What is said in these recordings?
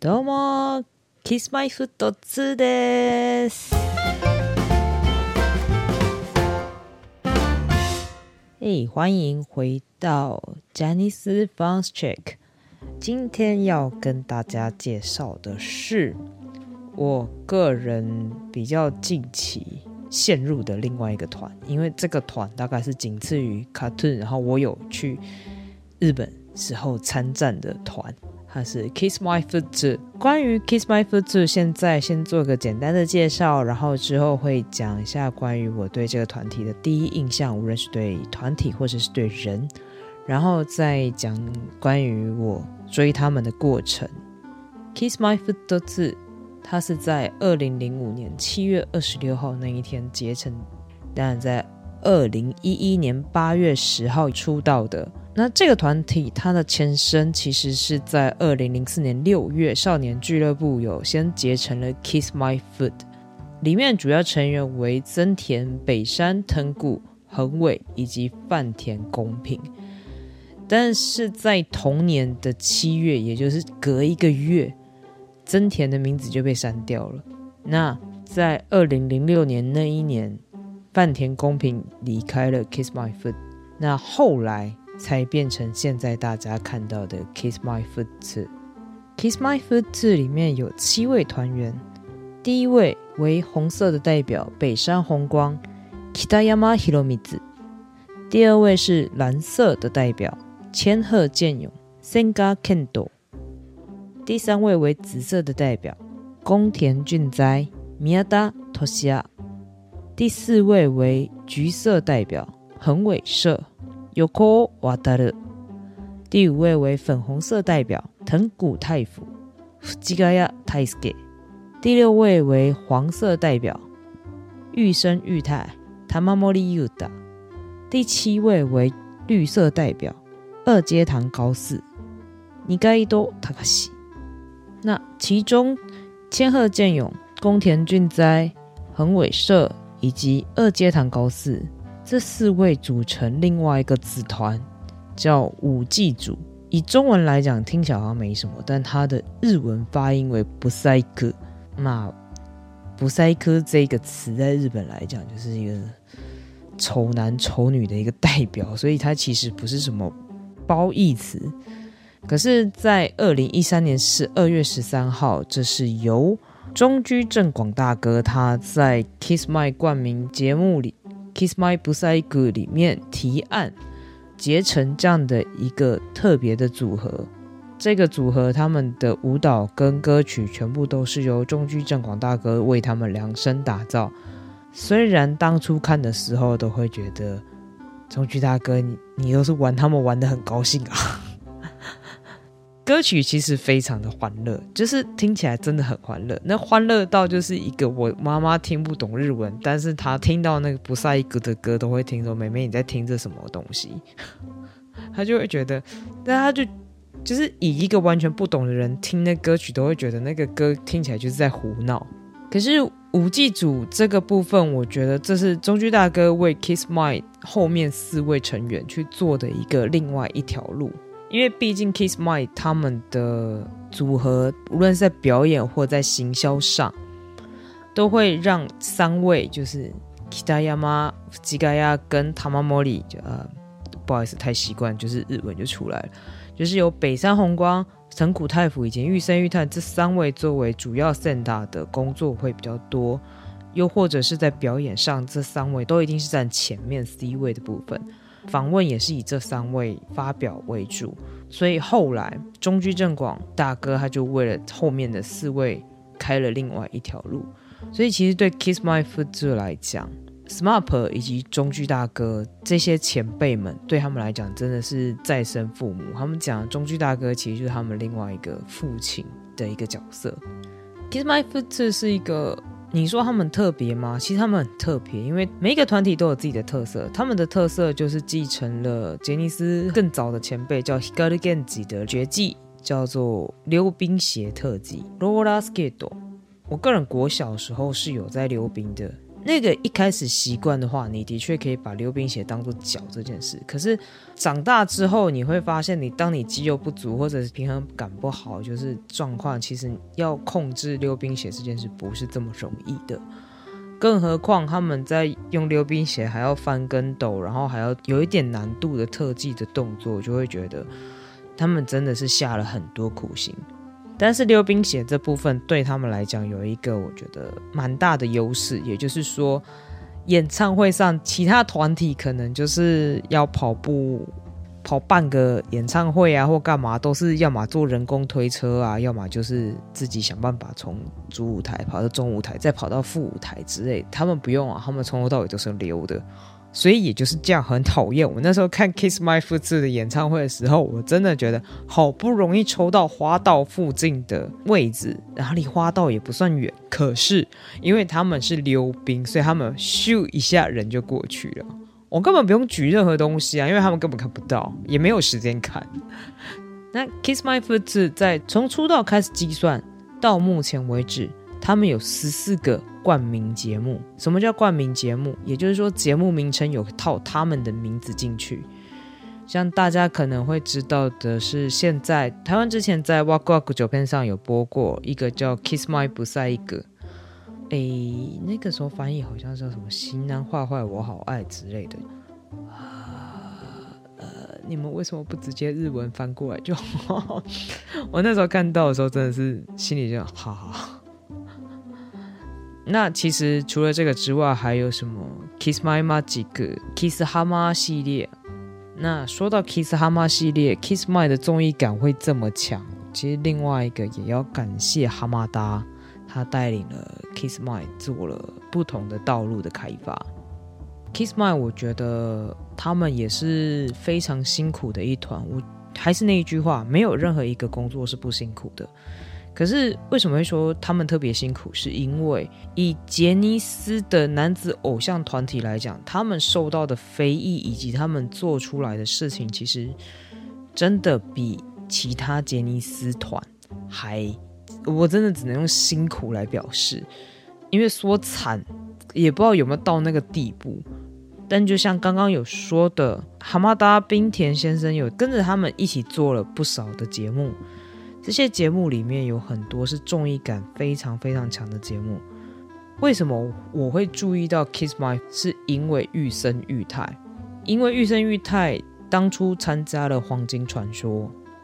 どうも、Kiss My Foot 2です。哎，欢迎回到 Janice Fun Check。今天要跟大家介绍的是我个人比较近期陷入的另外一个团，因为这个团大概是仅次于 Cartoon，然后我有去日本时候参战的团。 它是 Kiss My Foot。关于 Kiss My Foot，现在先做个简单的介绍，然后之后会讲一下关于我对这个团体的第一印象，无论是对团体或者是对人，然后再讲关于我追他们的过程。Kiss My Foot，它是在二零零五年七月二十六号那一天结成，但在二零一一年八月十号出道的。那这个团体它的前身其实是在二零零四年六月，少年俱乐部有先结成了 Kiss My Foot，里面主要成员为增田、北山、藤谷、横尾以及饭田公平。但是在同年的七月，也就是隔一个月，增田的名字就被删掉了。那在二零零六年那一年，饭田公平离开了 Kiss My Foot，那后来。才变成现在大家看到的 Kiss My Foot。Kiss My Foot 里面有七位团员，第一位为红色的代表北山红光 Kitayama Hiromizu，第二位是蓝色的代表千鹤健勇 Senga Kendo，第三位为紫色的代表宫田俊哉 Miyada Toshia，第四位为橘色代表横尾社。Yoko Wataru，第五位为粉红色代表藤谷太辅 Fujigaya Taisuke，第六位为黄色代表玉生玉太 Tamamori Yuta，第七位为绿色代表二阶堂高四 Nigaido Takashi。那其中千鹤健勇、宫田俊哉、横尾社以及二阶堂高四。这四位组成另外一个子团，叫五祭组。以中文来讲，听起来好像没什么，但它的日文发音为不塞科。那不塞科这个词在日本来讲，就是一个丑男丑女的一个代表，所以它其实不是什么褒义词。可是，在二零一三年十二月十三号，这是由中居正广大哥他在 Kiss My 冠名节目里。Kiss My Busaygu 里面提案结成这样的一个特别的组合，这个组合他们的舞蹈跟歌曲全部都是由中居正广大哥为他们量身打造。虽然当初看的时候都会觉得中居大哥你你都是玩他们玩的很高兴啊。歌曲其实非常的欢乐，就是听起来真的很欢乐。那欢乐到就是一个我妈妈听不懂日文，但是她听到那个不赛歌的歌都会听说：“妹妹你在听这什么东西？” 她就会觉得，那她就就是以一个完全不懂的人听那歌曲，都会觉得那个歌听起来就是在胡闹。可是五 G 组这个部分，我觉得这是中居大哥为 Kiss My 后面四位成员去做的一个另外一条路。因为毕竟 Kiss My 他们的组合，无论是在表演或在行销上，都会让三位就是 Kitayama、Jigaya 跟 Tamamori，就呃不好意思太习惯，就是日文就出来了，就是由北山红光、藤谷太辅以及玉生玉太这三位作为主要 Senda 的工作会比较多，又或者是在表演上，这三位都一定是占前面 C 位的部分。访问也是以这三位发表为主，所以后来中居正广大哥他就为了后面的四位开了另外一条路。所以其实对 Kiss My Foot 来讲，SMAP 以及中居大哥这些前辈们对他们来讲真的是再生父母。他们讲中居大哥其实就是他们另外一个父亲的一个角色。Kiss My Foot 是一个。你说他们特别吗？其实他们很特别，因为每一个团体都有自己的特色。他们的特色就是继承了杰尼斯更早的前辈叫 Hikaru Genji 的绝技，叫做溜冰鞋特技 Roller Skate。我个人国小时候是有在溜冰的，那个一开始习惯的话，你的确可以把溜冰鞋当做脚这件事。可是长大之后，你会发现，你当你肌肉不足或者是平衡感不好，就是状况，其实要控制溜冰鞋这件事不是这么容易的。更何况他们在用溜冰鞋还要翻跟斗，然后还要有一点难度的特技的动作，就会觉得他们真的是下了很多苦心。但是溜冰鞋这部分对他们来讲有一个我觉得蛮大的优势，也就是说，演唱会上其他团体可能就是要跑步跑半个演唱会啊，或干嘛都是要么坐人工推车啊，要么就是自己想办法从主舞台跑到中舞台，再跑到副舞台之类。他们不用啊，他们从头到尾都是溜的。所以也就是这样，很讨厌。我那时候看 Kiss My Foot 的演唱会的时候，我真的觉得好不容易抽到花道附近的位置，然后离花道也不算远。可是因为他们是溜冰，所以他们咻一下人就过去了。我根本不用举任何东西啊，因为他们根本看不到，也没有时间看。那 Kiss My Foot 在从出道开始计算到目前为止。他们有十四个冠名节目。什么叫冠名节目？也就是说，节目名称有套他们的名字进去。像大家可能会知道的是，现在台湾之前在 w a k w a k 九片上有播过一个叫 Kiss My 不赛一个，诶，那个时候翻译好像叫什么“西南坏坏我好爱”之类的。你们为什么不直接日文翻过来就？我那时候看到的时候，真的是心里就好好。那其实除了这个之外，还有什么 Kiss My Magic、Kiss Hama 系列？那说到 Kiss Hama 系列，Kiss My 的综艺感会这么强，其实另外一个也要感谢哈马达，他带领了 Kiss My 做了不同的道路的开发。Kiss My，我觉得他们也是非常辛苦的一团。我还是那一句话，没有任何一个工作是不辛苦的。可是为什么会说他们特别辛苦？是因为以杰尼斯的男子偶像团体来讲，他们受到的非议以及他们做出来的事情，其实真的比其他杰尼斯团还……我真的只能用辛苦来表示，因为说惨也不知道有没有到那个地步。但就像刚刚有说的，蛤蟆达冰田先生有跟着他们一起做了不少的节目。这些节目里面有很多是综艺感非常非常强的节目。为什么我会注意到 Kiss My？是因为玉生玉太，因为玉生玉太当初参加了《黄金传说》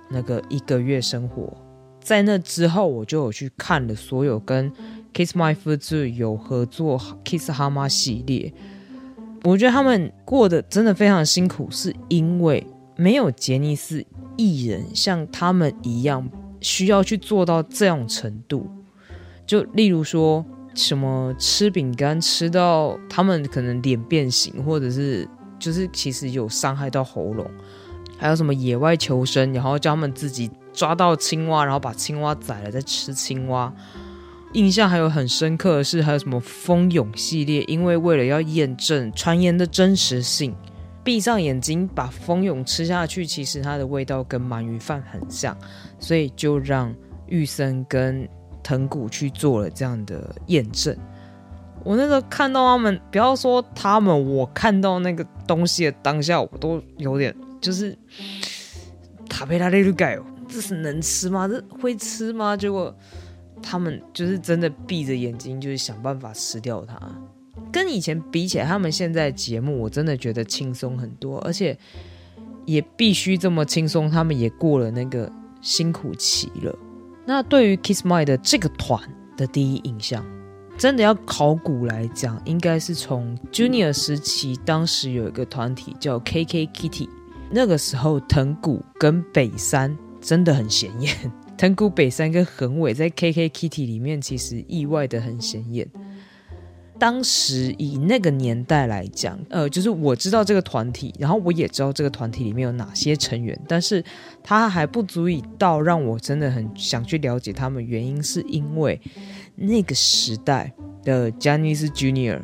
那个一个月生活，在那之后我就有去看了所有跟 Kiss My Foot 有合作 Kiss 哈妈系列。我觉得他们过得真的非常辛苦，是因为没有杰尼斯艺人像他们一样。需要去做到这种程度，就例如说什么吃饼干吃到他们可能脸变形，或者是就是其实有伤害到喉咙，还有什么野外求生，然后叫他们自己抓到青蛙，然后把青蛙宰了再吃青蛙。印象还有很深刻的是，还有什么蜂蛹系列，因为为了要验证传言的真实性。闭上眼睛把蜂蛹吃下去，其实它的味道跟鳗鱼饭很像，所以就让玉生跟藤谷去做了这样的验证。我那时候看到他们，不要说他们，我看到那个东西的当下，我都有点就是塔贝拉雷鲁盖哦，这是能吃吗？这会吃吗？结果他们就是真的闭着眼睛，就是想办法吃掉它。跟以前比起来，他们现在节目我真的觉得轻松很多，而且也必须这么轻松，他们也过了那个辛苦期了。那对于 Kiss My 的这个团的第一印象，真的要考古来讲，应该是从 Junior 时期，当时有一个团体叫 KK Kitty，那个时候藤谷跟北山真的很显眼，藤谷北山跟横尾在 KK Kitty 里面其实意外的很显眼。当时以那个年代来讲，呃，就是我知道这个团体，然后我也知道这个团体里面有哪些成员，但是他还不足以到让我真的很想去了解他们。原因是因为那个时代的 Janis Junior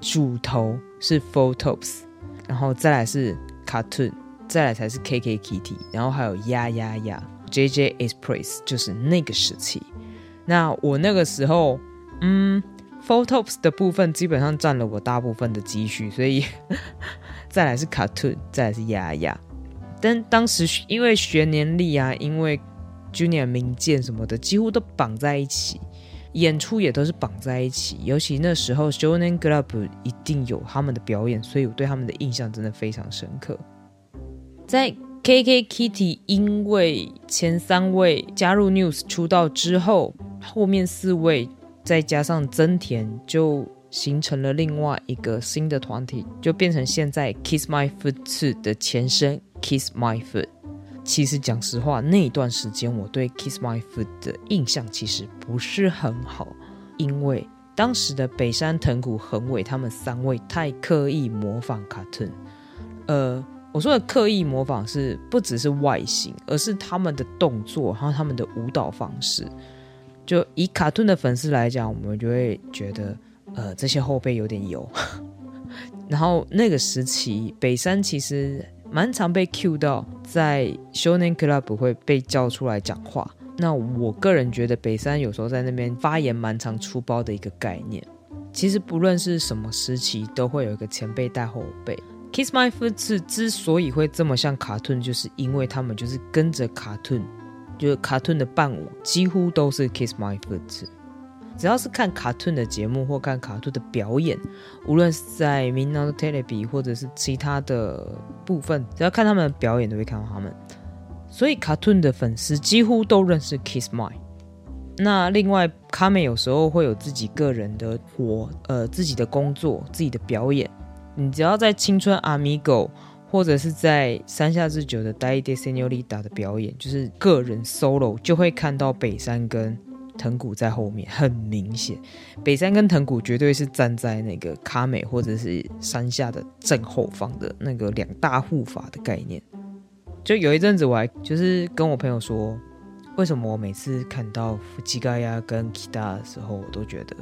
主头是 Photos，然后再来是 Cartoon，再来才是 KK Kitty，然后还有呀呀呀 JJ Express，就是那个时期。那我那个时候，嗯。Photos 的部分基本上占了我大部分的积蓄，所以 再来是 Cartoon，再来是丫丫。但当时因为学年历啊，因为 Junior 名剑什么的，几乎都绑在一起，演出也都是绑在一起。尤其那时候 Shonen Club 一定有他们的表演，所以我对他们的印象真的非常深刻。在 KK Kitty 因为前三位加入 News 出道之后，后面四位。再加上增田，就形成了另外一个新的团体，就变成现在 Kiss My Foot 的前身 Kiss My Foot。其实讲实话，那一段时间我对 Kiss My Foot 的印象其实不是很好，因为当时的北山藤谷恒伟他们三位太刻意模仿卡顿。呃，我说的刻意模仿是不只是外形，而是他们的动作，还有他们的舞蹈方式。就以卡顿的粉丝来讲，我们就会觉得，呃，这些后辈有点油。然后那个时期，北山其实蛮常被 Q 到，在 Shonen Club 会被叫出来讲话。那我个人觉得，北山有时候在那边发言蛮常出包的一个概念。其实不论是什么时期，都会有一个前辈带后辈。Kiss My Foot 之所以会这么像卡顿，就是因为他们就是跟着卡顿。就是卡顿的伴舞几乎都是 Kiss My Foot，只要是看卡顿的节目或看卡顿的表演，无论是在 Minna Telebi 或者是其他的部分，只要看他们的表演都会看到他们。所以卡顿的粉丝几乎都认识 Kiss My。那另外卡美有时候会有自己个人的活，呃，自己的工作、自己的表演。你只要在青春 Amigo。或者是在山下之久的 Dai De Senorita 的表演，就是个人 solo，就会看到北山跟藤谷在后面，很明显，北山跟藤谷绝对是站在那个卡美或者是山下的正后方的那个两大护法的概念。就有一阵子，我还就是跟我朋友说，为什么我每次看到福吉嘎亚跟 Kita 的时候，我都觉得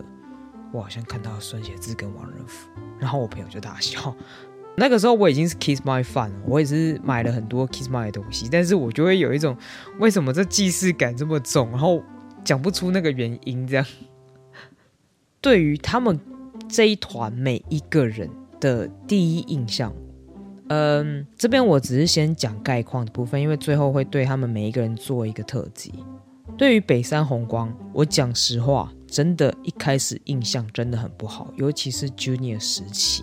我好像看到孙协志跟王仁甫，然后我朋友就大笑。那个时候我已经是 Kiss My fan 了，我也是买了很多 Kiss My 的东西，但是我就会有一种为什么这既视感这么重，然后讲不出那个原因。这样，对于他们这一团每一个人的第一印象，嗯，这边我只是先讲概况的部分，因为最后会对他们每一个人做一个特辑。对于北山红光，我讲实话，真的一开始印象真的很不好，尤其是 Junior 时期。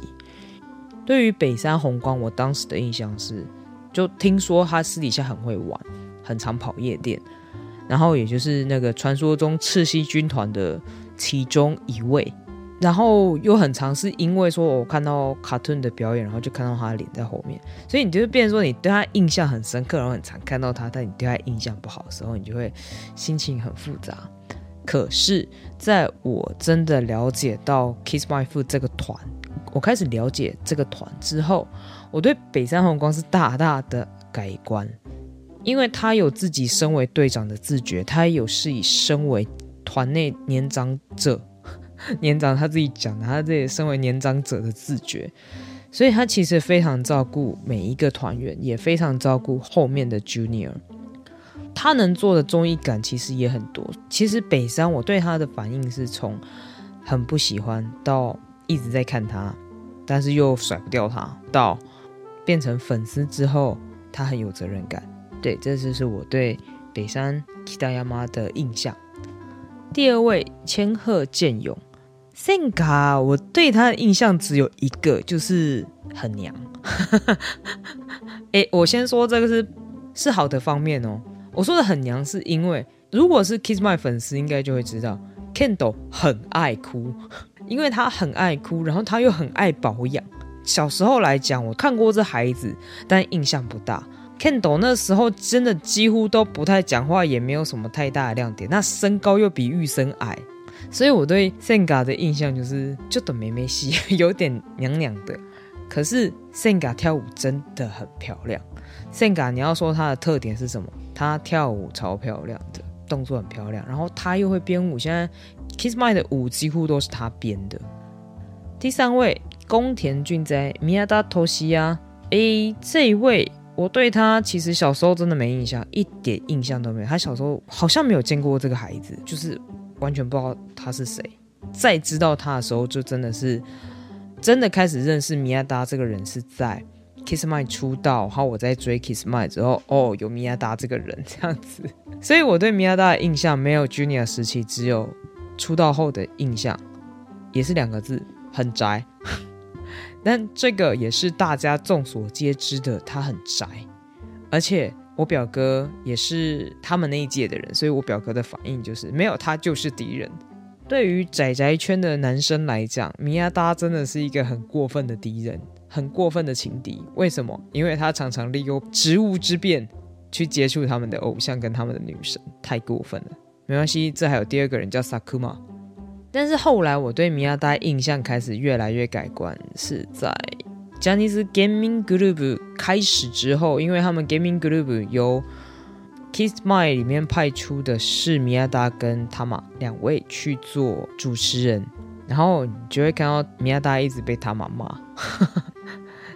对于北山红光，我当时的印象是，就听说他私底下很会玩，很常跑夜店，然后也就是那个传说中赤西军团的其中一位，然后又很常是因为说我看到卡顿的表演，然后就看到他的脸在后面，所以你就会变说你对他印象很深刻，然后很常看到他，但你对他印象不好的时候，你就会心情很复杂。可是在我真的了解到 Kiss My Foot 这个团。我开始了解这个团之后，我对北山红光是大大的改观，因为他有自己身为队长的自觉，他也有是以身为团内年长者，年长他自己讲的，他自己身为年长者的自觉，所以他其实非常照顾每一个团员，也非常照顾后面的 Junior。他能做的综艺感其实也很多。其实北山我对他的反应是从很不喜欢到。一直在看他，但是又甩不掉他。到变成粉丝之后，他很有责任感。对，这就是我对北山 Kitayama 的印象。第二位千鹤健勇，Senka，我对他的印象只有一个，就是很娘。哎，我先说这个是是好的方面哦。我说的很娘，是因为如果是 Kiss My 粉丝，应该就会知道 Kendo 很爱哭。因为他很爱哭，然后他又很爱保养。小时候来讲，我看过这孩子，但印象不大。Kendo 那时候真的几乎都不太讲话，也没有什么太大的亮点。那身高又比玉生矮，所以我对 Senga 的印象就是就等妹妹戏，有点娘娘的。可是 Senga 跳舞真的很漂亮。Senga 你要说她的特点是什么？她跳舞超漂亮的，动作很漂亮，然后他又会编舞。现在 Kiss My 的舞几乎都是他编的。第三位宫田俊哉，Miyada Toshiya，哎，这一位我对他其实小时候真的没印象，一点印象都没有。他小时候好像没有见过这个孩子，就是完全不知道他是谁。再知道他的时候，就真的是真的开始认识米亚达这个人是在 Kiss My 出道，然后我在追 Kiss My 之后，哦，有米亚达这个人这样子，所以我对米亚达的印象没有 Junior 时期，只有出道后的印象，也是两个字，很宅。但这个也是大家众所皆知的，他很宅，而且。我表哥也是他们那一届的人，所以我表哥的反应就是没有他就是敌人。对于宅宅圈的男生来讲，米亚达真的是一个很过分的敌人，很过分的情敌。为什么？因为他常常利用职务之便去接触他们的偶像跟他们的女神，太过分了。没关系，这还有第二个人叫萨库玛。但是后来我对米亚达印象开始越来越改观，是在。Japanese Gaming Group 开始之后，因为他们 Gaming Group 由 Kiss My 里面派出的是米亚达跟他玛两位去做主持人，然后你就会看到米亚达一直被他玛骂。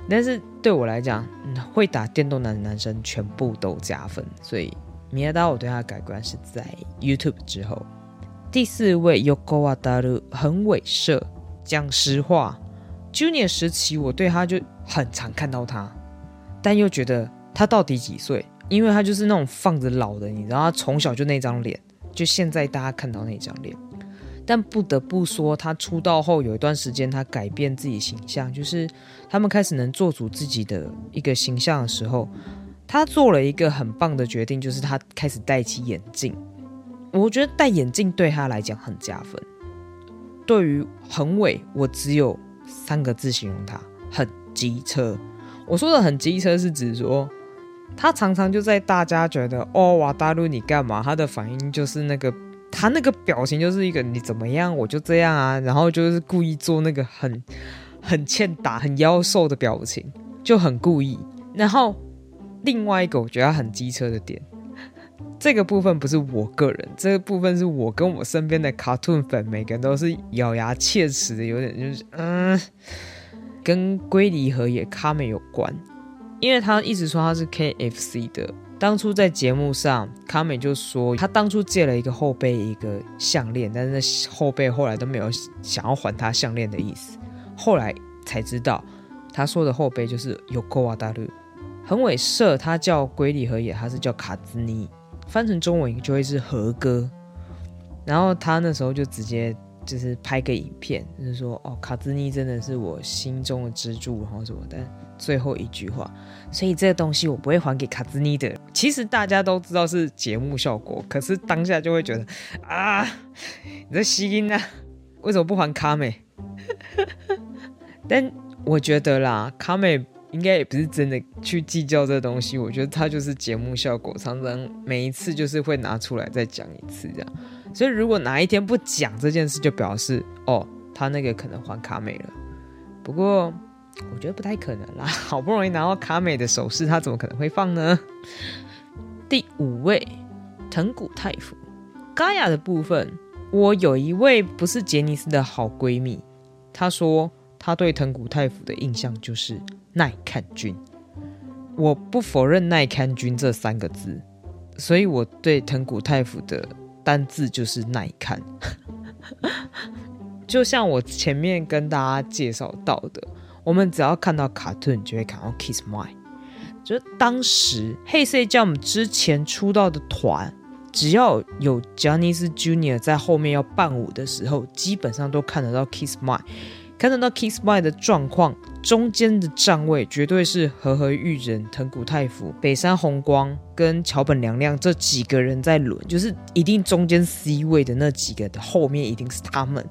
但是对我来讲，会打电动男的男生全部都加分，所以米亚达我对他的改观是在 YouTube 之后。第四位 Yoko Wadaru 很猥琐，讲实话。Junior 时期，我对他就很常看到他，但又觉得他到底几岁？因为他就是那种放着老的，你知道，他从小就那张脸，就现在大家看到那张脸。但不得不说，他出道后有一段时间，他改变自己形象，就是他们开始能做主自己的一个形象的时候，他做了一个很棒的决定，就是他开始戴起眼镜。我觉得戴眼镜对他来讲很加分。对于恒伟，我只有。三个字形容他很机车。我说的很机车是指说，他常常就在大家觉得哦哇大陆你干嘛？他的反应就是那个他那个表情就是一个你怎么样我就这样啊，然后就是故意做那个很很欠打很妖兽的表情，就很故意。然后另外一个我觉得很机车的点。这个部分不是我个人，这个部分是我跟我身边的卡通粉，每个人都是咬牙切齿的，有点就是嗯，跟龟梨和也卡美有关，因为他一直说他是 KFC 的。当初在节目上，卡美就说他当初借了一个后辈一个项链，但是后辈后来都没有想要还他项链的意思。后来才知道，他说的后辈就是 Yoko Wadaru，横尾社他叫龟里和也，他是叫卡兹尼。翻成中文就会是和歌，然后他那时候就直接就是拍个影片，就是说哦，卡兹尼真的是我心中的支柱，然后什么的最后一句话，所以这个东西我不会还给卡兹尼的。其实大家都知道是节目效果，可是当下就会觉得啊，你在吸音啊，为什么不还卡美？但我觉得啦，卡美。应该也不是真的去计较这东西，我觉得他就是节目效果，常常每一次就是会拿出来再讲一次这样。所以如果哪一天不讲这件事，就表示哦，他那个可能还卡美了。不过我觉得不太可能啦，好不容易拿到卡美的首饰，他怎么可能会放呢？第五位，藤谷太辅，嘎雅的部分，我有一位不是杰尼斯的好闺蜜，她说她对藤谷太辅的印象就是。耐看君，我不否认耐看君这三个字，所以我对藤谷太辅的单字就是耐看。就像我前面跟大家介绍到的，我们只要看到卡顿，就会看到 Kiss My。就当时黑色 Jump 之前出道的团，只要有 Johnny's Junior 在后面要伴舞的时候，基本上都看得到 Kiss My。看得到 Kiss My 的状况，中间的站位绝对是和和玉人、藤谷太辅、北山红光跟桥本凉亮这几个人在轮，就是一定中间 C 位的那几个的后面一定是他们。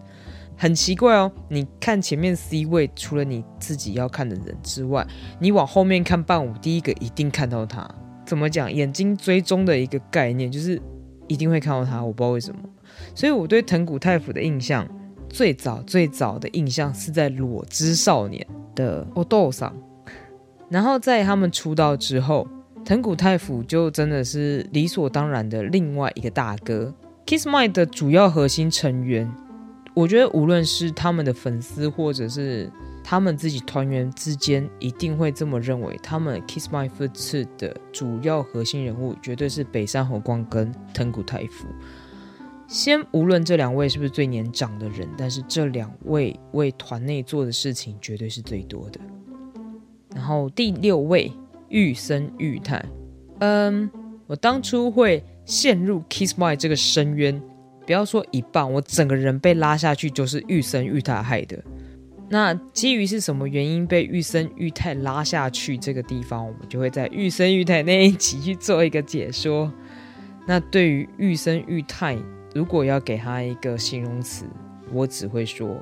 很奇怪哦，你看前面 C 位，除了你自己要看的人之外，你往后面看伴舞，第一个一定看到他。怎么讲？眼睛追踪的一个概念，就是一定会看到他。我不知道为什么，所以我对藤谷太辅的印象。最早最早的印象是在《裸之少年》的 Odo 上，然后在他们出道之后，藤谷太辅就真的是理所当然的另外一个大哥。Kiss My 的主要核心成员，我觉得无论是他们的粉丝或者是他们自己团员之间，一定会这么认为。他们 Kiss My Foot 的主要核心人物绝对是北山宏光跟藤谷太辅。先无论这两位是不是最年长的人，但是这两位为团内做的事情绝对是最多的。然后第六位玉森裕太，嗯，我当初会陷入 Kiss My 这个深渊，不要说一半，我整个人被拉下去就是玉森裕太害的。那基于是什么原因被玉森裕太拉下去这个地方，我们就会在玉森裕太那一集去做一个解说。那对于玉森裕太，如果要给他一个形容词，我只会说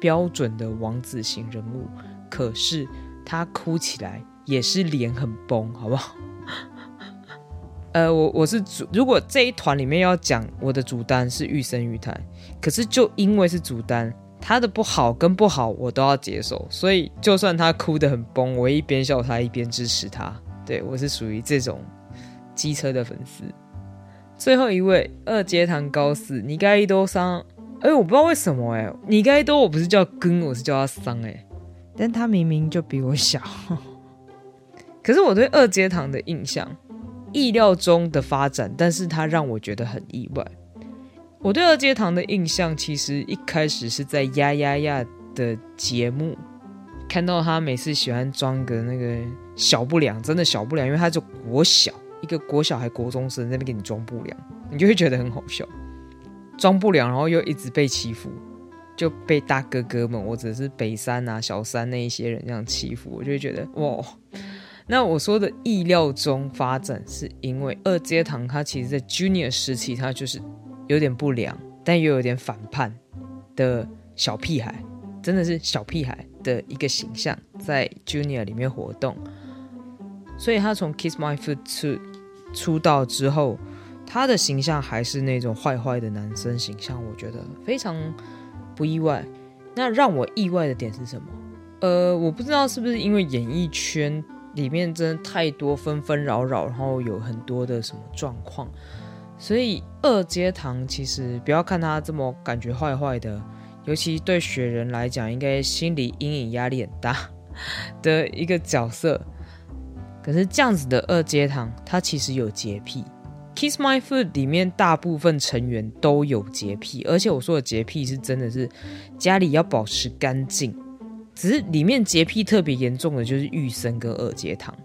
标准的王子型人物。可是他哭起来也是脸很崩，好不好？呃，我我是主，如果这一团里面要讲我的主单是玉森裕太，可是就因为是主单。他的不好跟不好我都要接受，所以就算他哭得很崩，我一边笑他一边支持他。对我是属于这种机车的粉丝。最后一位二阶堂高四，你该多桑，哎，我不知道为什么哎，你该多我不是叫根，我是叫他桑哎，但他明明就比我小。可是我对二阶堂的印象，意料中的发展，但是他让我觉得很意外。我对二阶堂的印象，其实一开始是在呀呀呀的节目看到他每次喜欢装个那个小不良，真的小不良，因为他就国小一个国小还国中生那边给你装不良，你就会觉得很好笑，装不良，然后又一直被欺负，就被大哥哥们或者是北山啊、小三那一些人这样欺负，我就会觉得哇。那我说的意料中发展，是因为二阶堂他其实在 Junior 时期他就是。有点不良，但又有点反叛的小屁孩，真的是小屁孩的一个形象，在 Junior 里面活动。所以他从 Kiss My Foot 出出道之后，他的形象还是那种坏坏的男生形象，我觉得非常不意外。那让我意外的点是什么？呃，我不知道是不是因为演艺圈里面真的太多纷纷扰扰，然后有很多的什么状况。所以二阶堂其实不要看他这么感觉坏坏的，尤其对雪人来讲，应该心理阴影压力很大的一个角色。可是这样子的二阶堂，他其实有洁癖。Kiss My Foot 里面大部分成员都有洁癖，而且我说的洁癖是真的是家里要保持干净。只是里面洁癖特别严重的就是玉生跟二阶堂。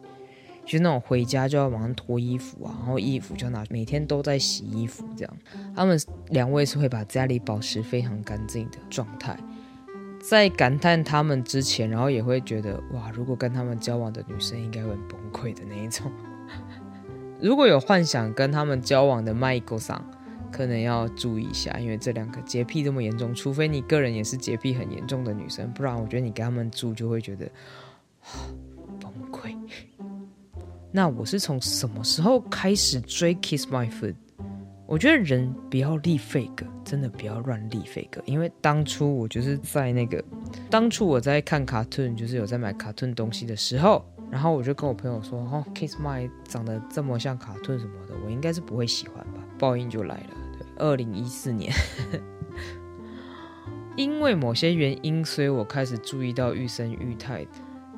就那种回家就要马上脱衣服啊，然后衣服就拿，每天都在洗衣服这样。他们两位是会把家里保持非常干净的状态。在感叹他们之前，然后也会觉得哇，如果跟他们交往的女生应该会崩溃的那一种。如果有幻想跟他们交往的麦克桑，可能要注意一下，因为这两个洁癖这么严重，除非你个人也是洁癖很严重的女生，不然我觉得你跟他们住就会觉得崩溃。那我是从什么时候开始追 Kiss My Foot？我觉得人不要立 fake，真的不要乱立 fake。因为当初我就是在那个，当初我在看卡顿，就是有在买卡顿东西的时候，然后我就跟我朋友说：“哦，Kiss My 长得这么像卡顿什么的，我应该是不会喜欢吧？”报应就来了。对，二零一四年，因为某些原因，所以我开始注意到玉生玉太。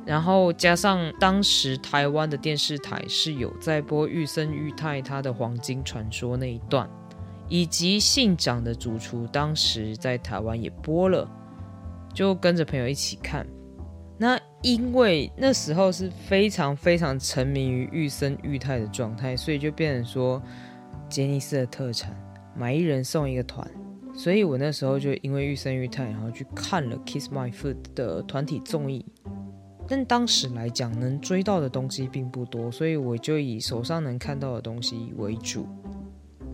然后加上当时台湾的电视台是有在播玉森裕太他的黄金传说那一段，以及信长的主厨当时在台湾也播了，就跟着朋友一起看。那因为那时候是非常非常沉迷于玉森裕太的状态，所以就变成说杰尼斯的特产，买一人送一个团。所以我那时候就因为玉森裕太，然后去看了 Kiss My Foot 的团体综艺。但当时来讲，能追到的东西并不多，所以我就以手上能看到的东西为主。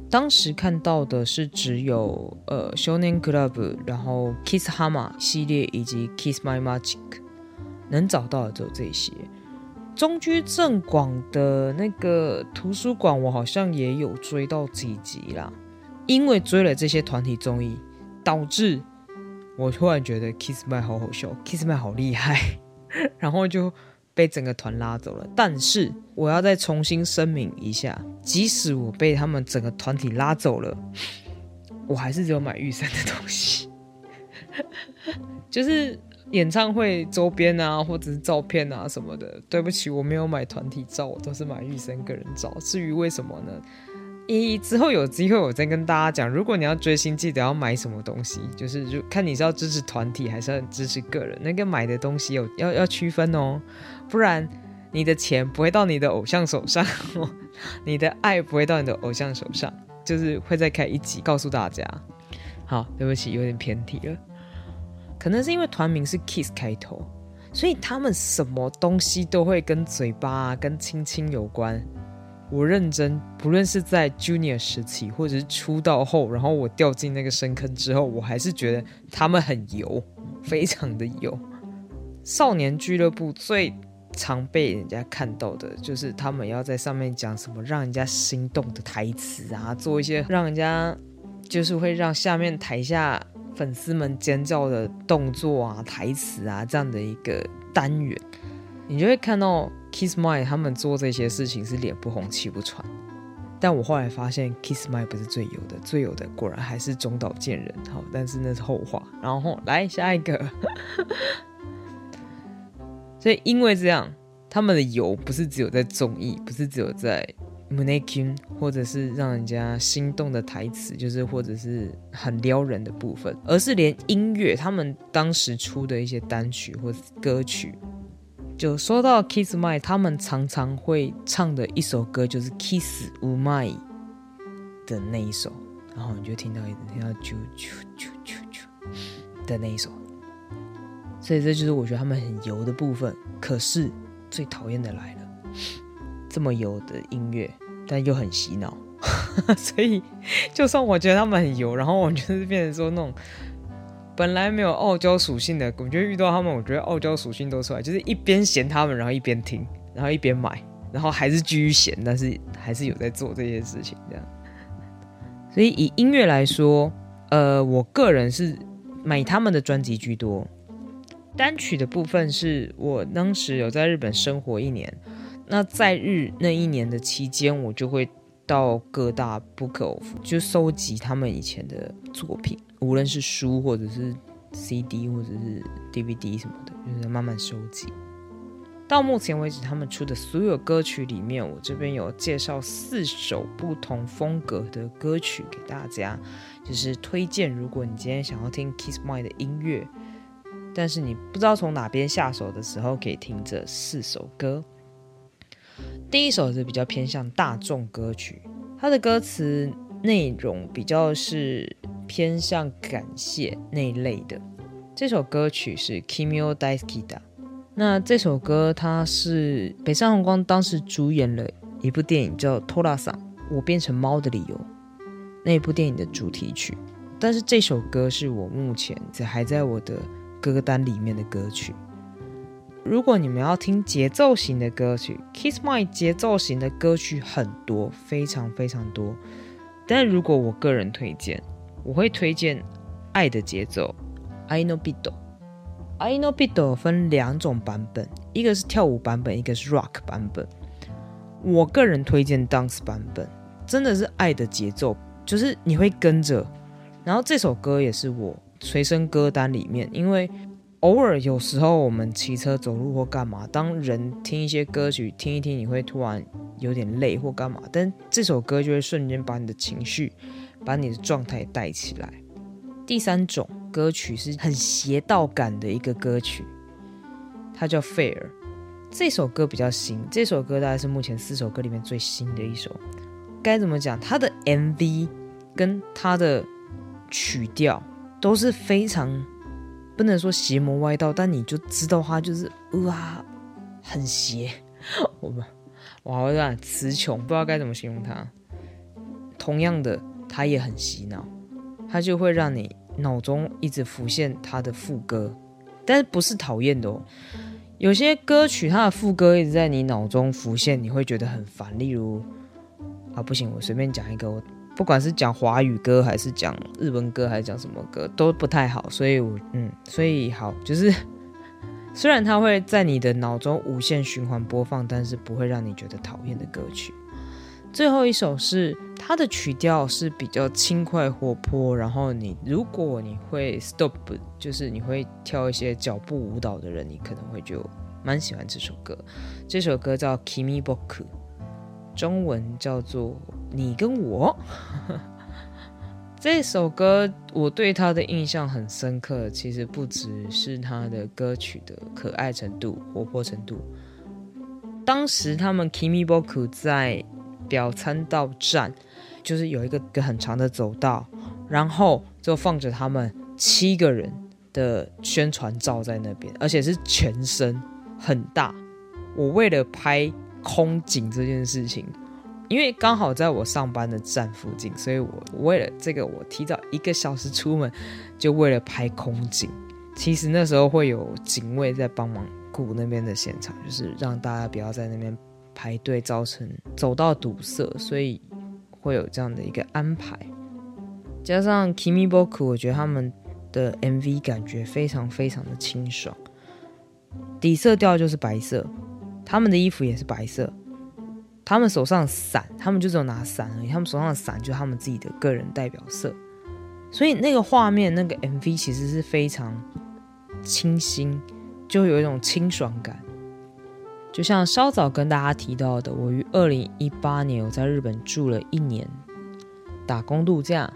当时看到的是只有呃 Shonen Club，然后 Kiss Hama 系列以及 Kiss My Magic，能找到的只有这些。中居正广的那个图书馆，我好像也有追到几集啦。因为追了这些团体综艺，导致我突然觉得 Kiss My 好好笑，Kiss My 好厉害。然后就被整个团拉走了。但是我要再重新声明一下，即使我被他们整个团体拉走了，我还是只有买玉山的东西，就是演唱会周边啊，或者是照片啊什么的。对不起，我没有买团体照，我都是买玉山个人照。至于为什么呢？一之后有机会我再跟大家讲，如果你要追星，记得要买什么东西，就是就看你是要支持团体还是要支持个人，那个买的东西有 要要区分哦，不然你的钱不会到你的偶像手上，你的爱不会到你的偶像手上，就是会再开一集告诉大家。好，对不起，有点偏题了，可能是因为团名是 Kiss 开头。所以他们什么东西都会跟嘴巴、跟亲亲有关。我认真，不论是在 Junior 时期，或者是出道后，然后我掉进那个深坑之后，我还是觉得他们很油，非常的油。少年俱乐部最常被人家看到的就是他们要在上面讲什么让人家心动的台词啊，做一些让人家就是会让下面台下。粉丝们尖叫的动作啊、台词啊，这样的一个单元，你就会看到 Kiss My 他们做这些事情是脸不红气不喘。但我后来发现 Kiss My 不是最有的，最有的果然还是中岛健人。好，但是那是后话。然后来下一个，所以因为这样，他们的油不是只有在综艺，不是只有在。m a k i n 或者是让人家心动的台词，就是或者是很撩人的部分，而是连音乐，他们当时出的一些单曲或歌曲，就说到 Kiss My，他们常常会唱的一首歌就是 Kiss My 的那一首，然后你就听到一听到啾啾啾啾啾的那一首，所以这就是我觉得他们很油的部分。可是最讨厌的来了。这么油的音乐，但又很洗脑，所以就算我觉得他们很油，然后我就是变成说那种本来没有傲娇属性的，我觉得遇到他们，我觉得傲娇属性都出来，就是一边嫌他们，然后一边听，然后一边买，然后还是继续嫌，但是还是有在做这些事情这样。所以以音乐来说，呃，我个人是买他们的专辑居多，单曲的部分是我当时有在日本生活一年。那在日那一年的期间，我就会到各大 book off 就收集他们以前的作品，无论是书或者是 CD 或者是 DVD 什么的，就是慢慢收集。到目前为止，他们出的所有歌曲里面，我这边有介绍四首不同风格的歌曲给大家，就是推荐。如果你今天想要听 Kiss My 的音乐，但是你不知道从哪边下手的时候，可以听这四首歌。第一首是比较偏向大众歌曲，它的歌词内容比较是偏向感谢那一类的。这首歌曲是 Kimio Daiskida 那这首歌它是北上红光当时主演了一部电影叫《托拉萨我变成猫的理由》那部电影的主题曲，但是这首歌是我目前在还在我的歌单里面的歌曲。如果你们要听节奏型的歌曲，Kiss My 节奏型的歌曲很多，非常非常多。但如果我个人推荐，我会推荐《爱的节奏》，I know Bido，I know Bido 分两种版本，一个是跳舞版本，一个是 Rock 版本。我个人推荐 Dance 版本，真的是爱的节奏，就是你会跟着。然后这首歌也是我随身歌单里面，因为。偶尔有时候我们骑车走路或干嘛，当人听一些歌曲听一听，你会突然有点累或干嘛，但这首歌就会瞬间把你的情绪、把你的状态带起来。第三种歌曲是很邪道感的一个歌曲，它叫《Fair》。这首歌比较新，这首歌大概是目前四首歌里面最新的一首。该怎么讲？它的 MV 跟它的曲调都是非常。不能说邪魔歪道，但你就知道它就是哇，很邪。我们我好像词穷，不知道该怎么形容它。同样的，他也很洗脑，他就会让你脑中一直浮现他的副歌，但是不是讨厌的哦。有些歌曲它的副歌一直在你脑中浮现，你会觉得很烦。例如啊，不行，我随便讲一个。我不管是讲华语歌还是讲日文歌还是讲什么歌都不太好，所以我嗯，所以好就是虽然它会在你的脑中无限循环播放，但是不会让你觉得讨厌的歌曲。最后一首是它的曲调是比较轻快活泼，然后你如果你会 stop，就是你会跳一些脚步舞蹈的人，你可能会就蛮喜欢这首歌。这首歌叫 Kimi Boku。中文叫做《你跟我》。这首歌我对他的印象很深刻，其实不只是他的歌曲的可爱程度、活泼程度。当时他们 Kimi Boku 在表参道站，就是有一个个很长的走道，然后就放着他们七个人的宣传照在那边，而且是全身很大。我为了拍空景这件事情。因为刚好在我上班的站附近，所以我为了这个，我提早一个小时出门，就为了拍空景。其实那时候会有警卫在帮忙顾那边的现场，就是让大家不要在那边排队，造成走道堵塞，所以会有这样的一个安排。加上 Kimi Boku，我觉得他们的 MV 感觉非常非常的清爽，底色调就是白色，他们的衣服也是白色。他们手上伞，他们就只有拿伞而已。他们手上的伞就是他们自己的个人代表色，所以那个画面、那个 MV 其实是非常清新，就有一种清爽感。就像稍早跟大家提到的，我于二零一八年我在日本住了一年，打工度假，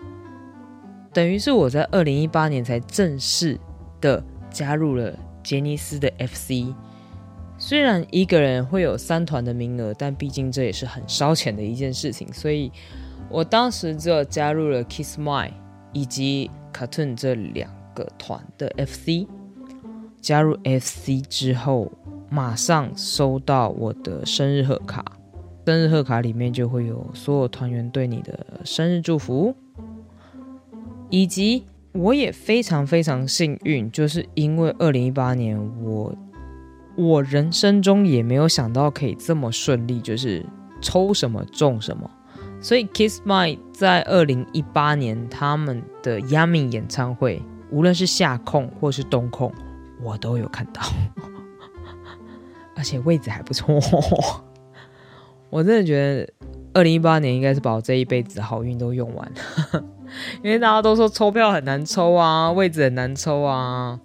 等于是我在二零一八年才正式的加入了杰尼斯的 FC。虽然一个人会有三团的名额，但毕竟这也是很烧钱的一件事情，所以我当时就加入了 Kiss My 以及 Cartoon 这两个团的 FC。加入 FC 之后，马上收到我的生日贺卡，生日贺卡里面就会有所有团员对你的生日祝福，以及我也非常非常幸运，就是因为二零一八年我。我人生中也没有想到可以这么顺利，就是抽什么中什么。所以 Kiss My 在二零一八年他们的 Yummy 演唱会，无论是夏控或是冬控，我都有看到，而且位置还不错。我真的觉得二零一八年应该是把我这一辈子好运都用完了，因为大家都说抽票很难抽啊，位置很难抽啊。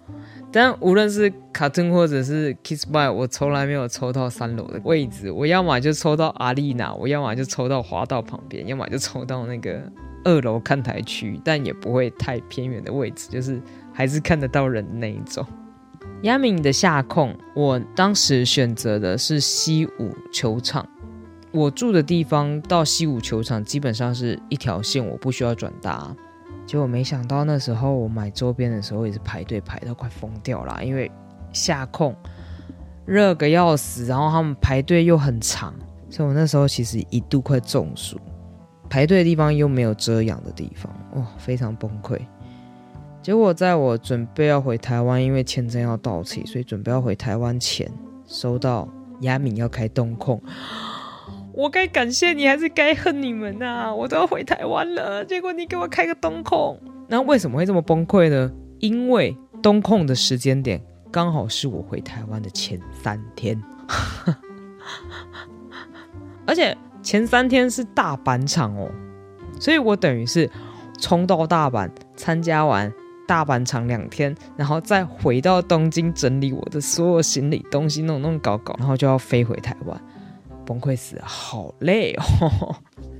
但无论是卡顿或者是 Kiss by，我从来没有抽到三楼的位置。我要么就抽到阿丽娜，我要么就抽到滑道旁边，要么就抽到那个二楼看台区，但也不会太偏远的位置，就是还是看得到人的那一种。亚敏的下控，我当时选择的是西武球场。我住的地方到西武球场基本上是一条线，我不需要转搭。结果没想到那时候我买周边的时候也是排队排到快疯掉了，因为下控热个要死，然后他们排队又很长，所以我那时候其实一度快中暑。排队的地方又没有遮阳的地方，哇，非常崩溃。结果在我准备要回台湾，因为签证要到期，所以准备要回台湾前，收到亚敏要开东控。我该感谢你还是该恨你们呐？我都要回台湾了，结果你给我开个东控，那为什么会这么崩溃呢？因为东控的时间点刚好是我回台湾的前三天，而且前三天是大阪场哦，所以我等于是冲到大阪参加完大阪场两天，然后再回到东京整理我的所有行李东西，弄弄搞搞，然后就要飞回台湾。崩溃死，好累哦。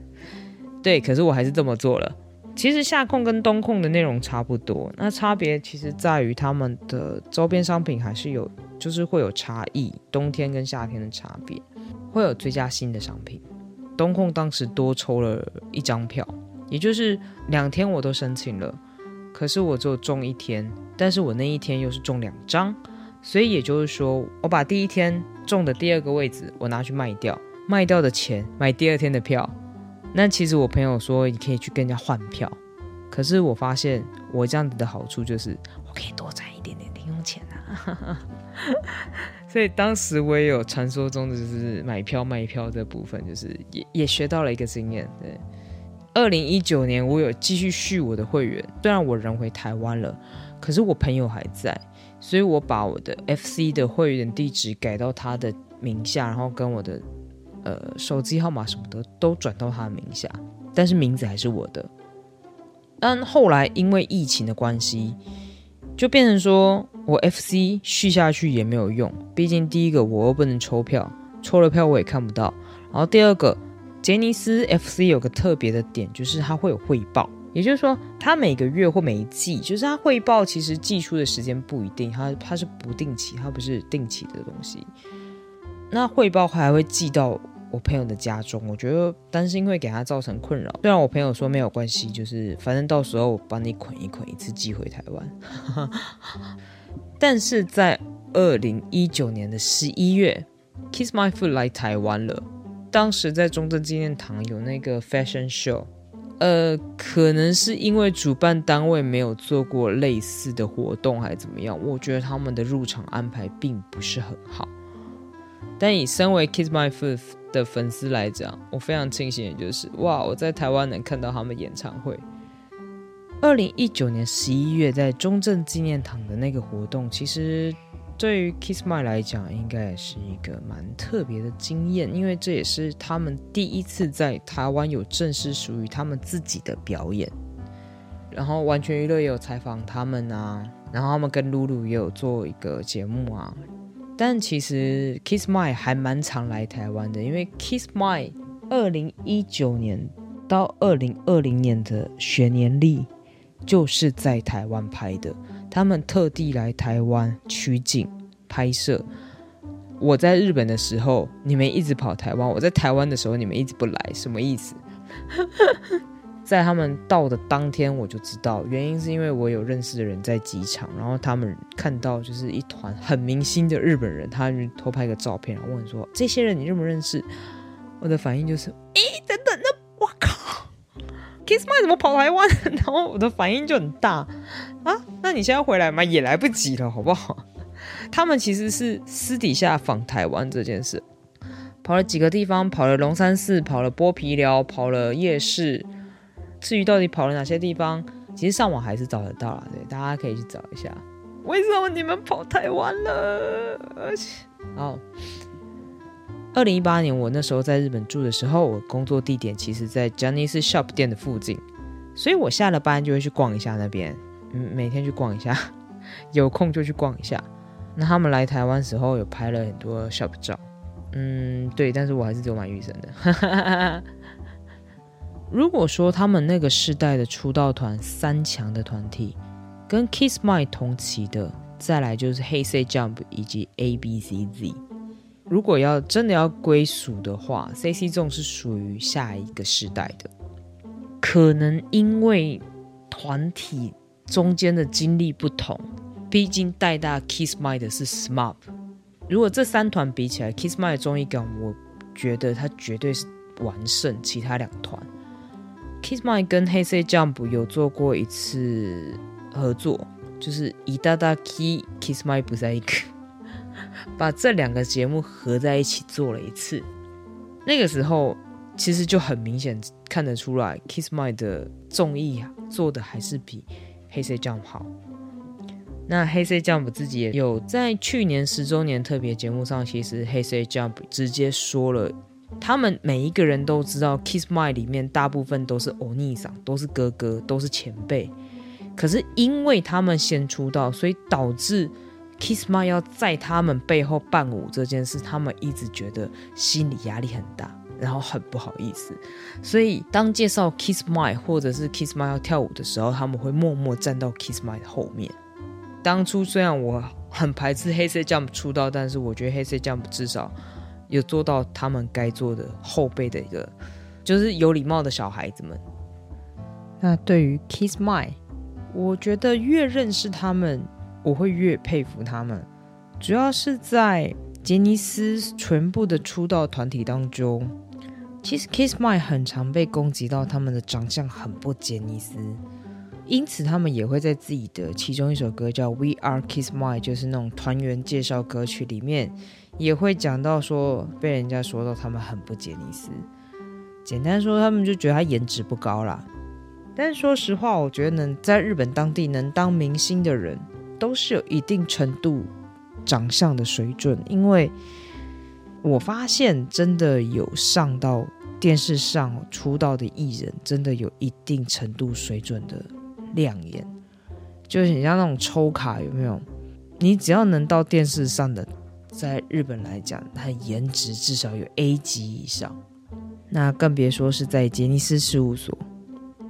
对，可是我还是这么做了。其实夏控跟冬控的内容差不多，那差别其实在于他们的周边商品还是有，就是会有差异。冬天跟夏天的差别，会有追加新的商品。冬控当时多抽了一张票，也就是两天我都申请了，可是我只有中一天，但是我那一天又是中两张。所以也就是说，我把第一天中的第二个位置，我拿去卖掉，卖掉的钱买第二天的票。那其实我朋友说你可以去跟人家换票，可是我发现我这样子的好处就是我可以多赚一点点零用钱啊。所以当时我也有传说中的就是买票卖票这部分，就是也也学到了一个经验。对，二零一九年我有继续续我的会员，虽然我人回台湾了，可是我朋友还在。所以我把我的 FC 的会员地址改到他的名下，然后跟我的呃手机号码什么的都转到他的名下，但是名字还是我的。但后来因为疫情的关系，就变成说我 FC 续下去也没有用，毕竟第一个我又不能抽票，抽了票我也看不到，然后第二个杰尼斯 FC 有个特别的点，就是它会有汇报，也就是说，它每个月或每一季，就是它汇报其实寄出的时间不一定，它它是不定期，它不是定期的东西。那汇报还会寄到我朋友的家中，我觉得担心会给他造成困扰。虽然我朋友说没有关系，就是反正到时候我帮你捆一捆，一次寄回台湾。但是在二零一九年的十一月，Kiss My Foot 来台湾了。当时在中正纪念堂有那个 fashion show，呃，可能是因为主办单位没有做过类似的活动，还是怎么样？我觉得他们的入场安排并不是很好。但以身为 Kiss My Foot 的粉丝来讲，我非常庆幸的就是，哇，我在台湾能看到他们演唱会。二零一九年十一月在中正纪念堂的那个活动，其实。对于 Kiss My 来讲，应该也是一个蛮特别的经验，因为这也是他们第一次在台湾有正式属于他们自己的表演。然后完全娱乐也有采访他们啊，然后他们跟露露也有做一个节目啊。但其实 Kiss My 还蛮常来台湾的，因为 Kiss My 二零一九年到二零二零年的学年历就是在台湾拍的。他们特地来台湾取景拍摄。我在日本的时候，你们一直跑台湾；我在台湾的时候，你们一直不来，什么意思？在他们到的当天，我就知道原因是因为我有认识的人在机场，然后他们看到就是一团很明星的日本人，他就偷拍个照片，然后问说：“这些人你认不认识？”我的反应就是：“ 诶，等等，那我靠，Kiss My 怎么跑台湾？” 然后我的反应就很大。啊，那你现在回来吗？也来不及了，好不好？他们其实是私底下访台湾这件事，跑了几个地方，跑了龙山寺，跑了剥皮寮，跑了夜市。至于到底跑了哪些地方，其实上网还是找得到啦，对，大家可以去找一下。为什么你们跑台湾了？而且，哦，二零一八年我那时候在日本住的时候，我工作地点其实在 Johnny's Shop 店的附近，所以我下了班就会去逛一下那边。嗯，每天去逛一下，有空就去逛一下。那他们来台湾时候有拍了很多 shop 照，嗯，对，但是我还是只有买预生的。如果说他们那个时代的出道团三强的团体，跟 Kiss My 同期的，再来就是 Hey Say Jump 以及 A B C Z。如果要真的要归属的话，C C 众是属于下一个时代的，可能因为团体。中间的经历不同，毕竟带大 Kiss My 的是 SMAP。如果这三团比起来，Kiss My 的综艺感，我觉得它绝对是完胜其他两团。Kiss My 跟 Hey Say Jump 有做过一次合作，就是一大大 K Kiss My 不在一个，把这两个节目合在一起做了一次。那个时候其实就很明显看得出来，Kiss My 的综艺啊做的还是比。黑色 Jump 好，那黑色 Jump 自己也有在去年十周年特别节目上，其实黑色 Jump 直接说了，他们每一个人都知道 Kiss My 里面大部分都是欧尼桑，都是哥哥，都是前辈。可是因为他们先出道，所以导致 Kiss My 要在他们背后伴舞这件事，他们一直觉得心理压力很大。然后很不好意思，所以当介绍 Kiss My 或者是 Kiss My 要跳舞的时候，他们会默默站到 Kiss My 后面。当初虽然我很排斥黑色 Jump 出道，但是我觉得黑色 Jump 至少有做到他们该做的后辈的一个，就是有礼貌的小孩子们。那对于 Kiss My，我觉得越认识他们，我会越佩服他们，主要是在杰尼斯全部的出道团体当中。其实 Kiss My 很常被攻击到他们的长相很不杰尼斯，因此他们也会在自己的其中一首歌叫《We Are Kiss My》，就是那种团员介绍歌曲里面，也会讲到说被人家说到他们很不杰尼斯。简单说，他们就觉得他颜值不高啦。但是说实话，我觉得能在日本当地能当明星的人，都是有一定程度长相的水准，因为。我发现真的有上到电视上出道的艺人，真的有一定程度水准的亮眼，就是你像那种抽卡有没有？你只要能到电视上的，在日本来讲，他颜值至少有 A 级以上。那更别说是在杰尼斯事务所。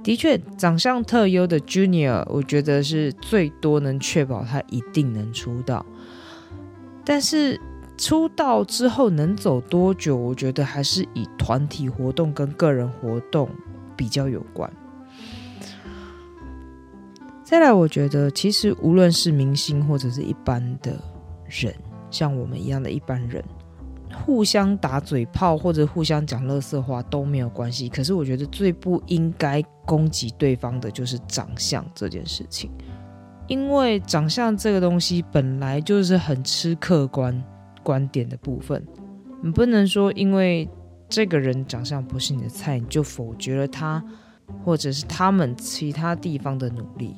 的确，长相特优的 Junior，我觉得是最多能确保他一定能出道。但是出道之后能走多久，我觉得还是以团体活动跟个人活动比较有关。再来，我觉得其实无论是明星或者是一般的人，像我们一样的一般人。互相打嘴炮或者互相讲乐色话都没有关系，可是我觉得最不应该攻击对方的就是长相这件事情，因为长相这个东西本来就是很吃客观观点的部分，你不能说因为这个人长相不是你的菜，你就否决了他或者是他们其他地方的努力。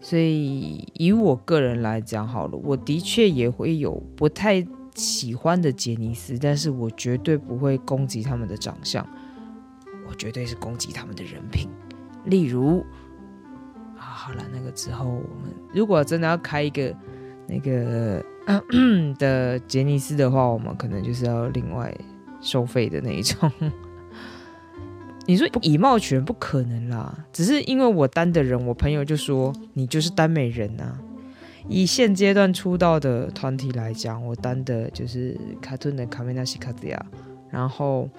所以以我个人来讲好了，我的确也会有不太。喜欢的杰尼斯，但是我绝对不会攻击他们的长相，我绝对是攻击他们的人品。例如，啊，好了，那个之后我们如果真的要开一个那个的杰尼斯的话，我们可能就是要另外收费的那一种。你说以貌取人不可能啦，只是因为我单的人，我朋友就说你就是单美人啊。以现阶段出道的团体来讲，我单的就是 KAT-TUN 的卡梅纳西卡兹亚，然后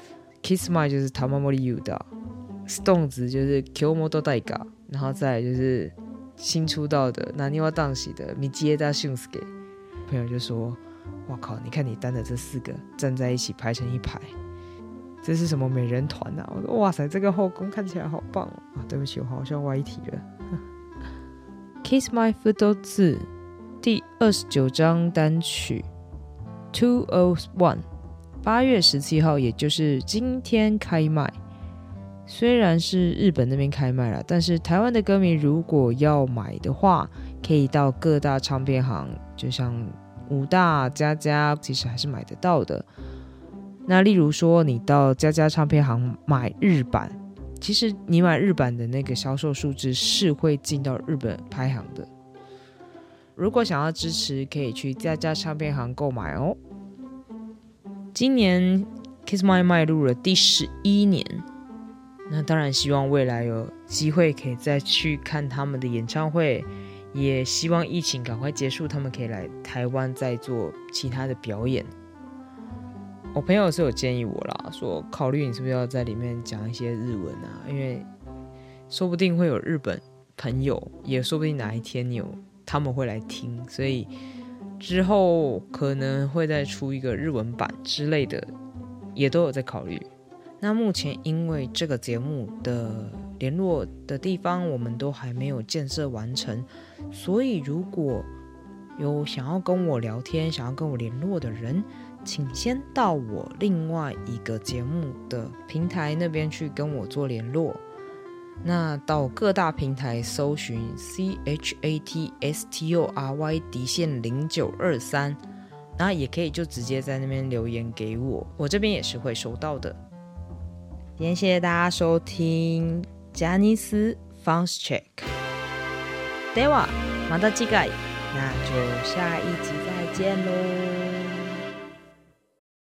Kiss My 就是 Tamamori Yuda，Stones 就是 Kyomoto Daiga，然后再就是新出道的 Naniwa Danshi 的 Mijieda Shunsuke。朋友就说：“哇靠，你看你单的这四个站在一起排成一排，这是什么美人团啊？”我说：“哇塞，这个后宫看起来好棒！”啊，对不起，我好像歪题了。Kiss My Foot 字第二十九张单曲 Two O One，八月十七号，也就是今天开卖。虽然是日本那边开卖了，但是台湾的歌迷如果要买的话，可以到各大唱片行，就像五大、家家，其实还是买得到的。那例如说，你到家家唱片行买日版。其实你买日版的那个销售数字是会进到日本排行的。如果想要支持，可以去家家唱片行购买哦。今年 Kiss My 迈入了第十一年，那当然希望未来有机会可以再去看他们的演唱会，也希望疫情赶快结束，他们可以来台湾再做其他的表演。我朋友是有建议我啦，说考虑你是不是要在里面讲一些日文啊，因为说不定会有日本朋友，也说不定哪一天有他们会来听，所以之后可能会再出一个日文版之类的，也都有在考虑。那目前因为这个节目的联络的地方我们都还没有建设完成，所以如果有想要跟我聊天、想要跟我联络的人，请先到我另外一个节目的平台那边去跟我做联络。那到各大平台搜寻 C H A T S T O R Y 底线零九二三，那也可以就直接在那边留言给我，我这边也是会收到的。今天谢谢大家收听ジャニス・ファンスチェック。では、また次回。那就下一集再见喽。